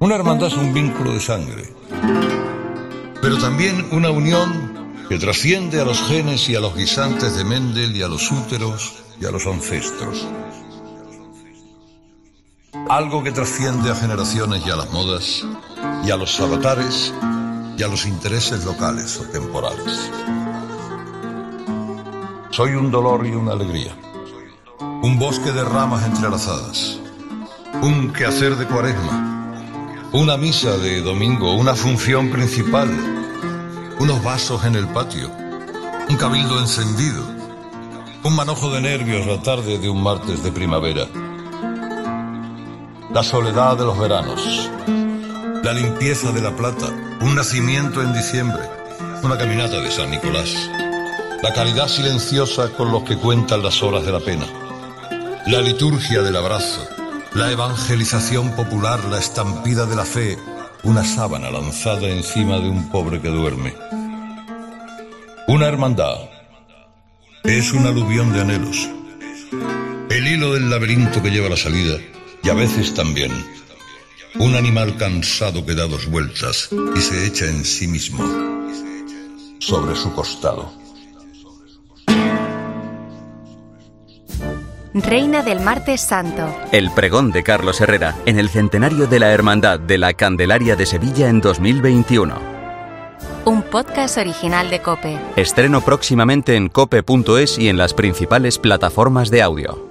Una hermandad es un vínculo de sangre, pero también una unión que trasciende a los genes y a los guisantes de Mendel y a los úteros y a los ancestros. Algo que trasciende a generaciones y a las modas y a los avatares y a los intereses locales o temporales. Soy un dolor y una alegría, un bosque de ramas entrelazadas, un quehacer de cuaresma, una misa de domingo, una función principal, unos vasos en el patio, un cabildo encendido, un manojo de nervios la tarde de un martes de primavera, la soledad de los veranos, la limpieza de la plata, un nacimiento en diciembre, una caminata de San Nicolás, la caridad silenciosa con los que cuentan las horas de la pena, la liturgia del abrazo, la evangelización popular, la estampida de la fe, una sábana lanzada encima de un pobre que duerme. Una hermandad es un aluvión de anhelos, el hilo del laberinto que lleva la salida y a veces también un animal cansado que da dos vueltas y se echa en sí mismo sobre su costado. Reina del Martes Santo. El pregón de Carlos Herrera en el centenario de la Hermandad de la Candelaria de Sevilla en 2021. Un podcast original de Cope. Estreno próximamente en cope.es y en las principales plataformas de audio.